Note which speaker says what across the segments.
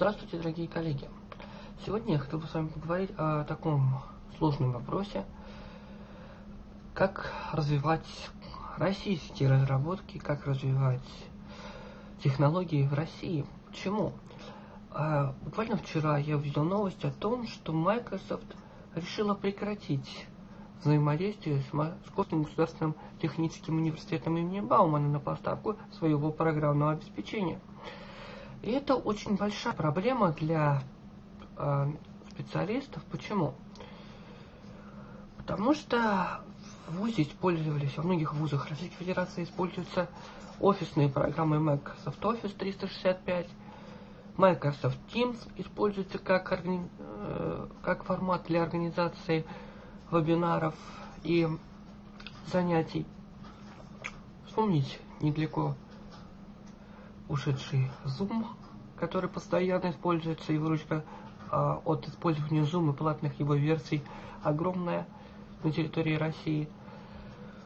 Speaker 1: Здравствуйте, дорогие коллеги! Сегодня я хотел бы с вами поговорить о таком сложном вопросе, как развивать российские разработки, как развивать технологии в России. Почему? А, буквально вчера я увидел новость о том, что Microsoft решила прекратить взаимодействие с Московским государственным техническим университетом имени Баумана на поставку своего программного обеспечения – и это очень большая проблема для э, специалистов. Почему? Потому что в ВУЗе использовались, во многих вузах Российской Федерации используются офисные программы Microsoft Office 365, Microsoft Teams используется как, органи... Э, как формат для организации вебинаров и занятий. Вспомните недалеко ушедший Zoom, который постоянно используется, и выручка а, от использования Zoom и платных его версий огромная на территории России.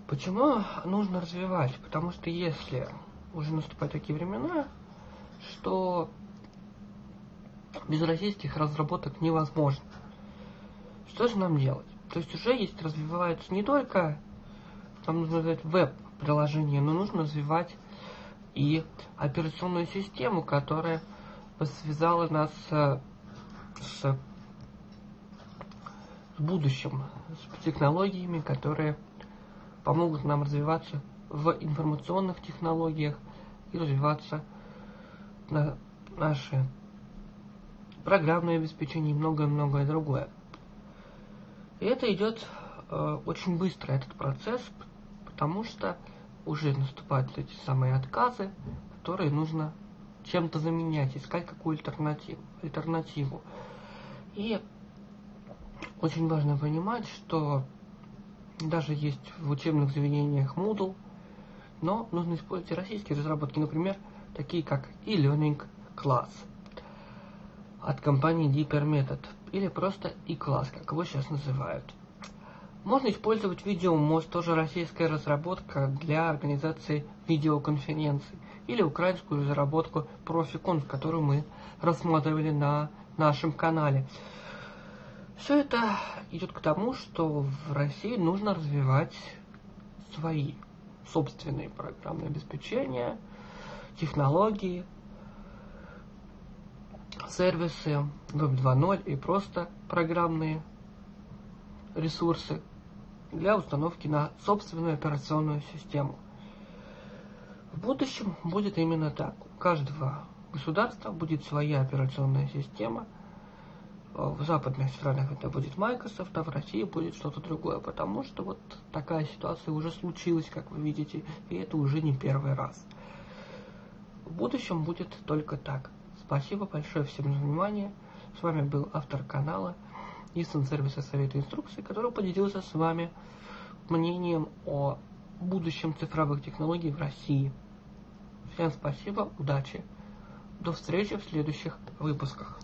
Speaker 1: Почему нужно развивать? Потому что если уже наступают такие времена, что без российских разработок невозможно. Что же нам делать? То есть уже есть, развиваются не только, там нужно сказать, веб-приложения, но нужно развивать и операционную систему, которая связала нас с, с будущим, с технологиями, которые помогут нам развиваться в информационных технологиях и развиваться на наше программное обеспечение и многое-многое другое. И это идет э, очень быстро, этот процесс, потому что уже наступают эти самые отказы, которые нужно чем-то заменять, искать какую альтернативу. альтернативу. И очень важно понимать, что даже есть в учебных заведениях Moodle, но нужно использовать и российские разработки, например, такие как e-learning class от компании Deeper Method или просто e-class, как его сейчас называют. Можно использовать видеомост, тоже российская разработка для организации видеоконференций, или украинскую разработку Профиконф, которую мы рассматривали на нашем канале. Все это идет к тому, что в России нужно развивать свои собственные программные обеспечения, технологии, сервисы Web 2.0 и просто программные ресурсы, для установки на собственную операционную систему. В будущем будет именно так. У каждого государства будет своя операционная система. В западных странах это будет Microsoft, а в России будет что-то другое, потому что вот такая ситуация уже случилась, как вы видите, и это уже не первый раз. В будущем будет только так. Спасибо большое всем за внимание. С вами был автор канала Nissan сервиса совета инструкции, который поделился с вами мнением о будущем цифровых технологий в России. Всем спасибо, удачи. До встречи в следующих выпусках.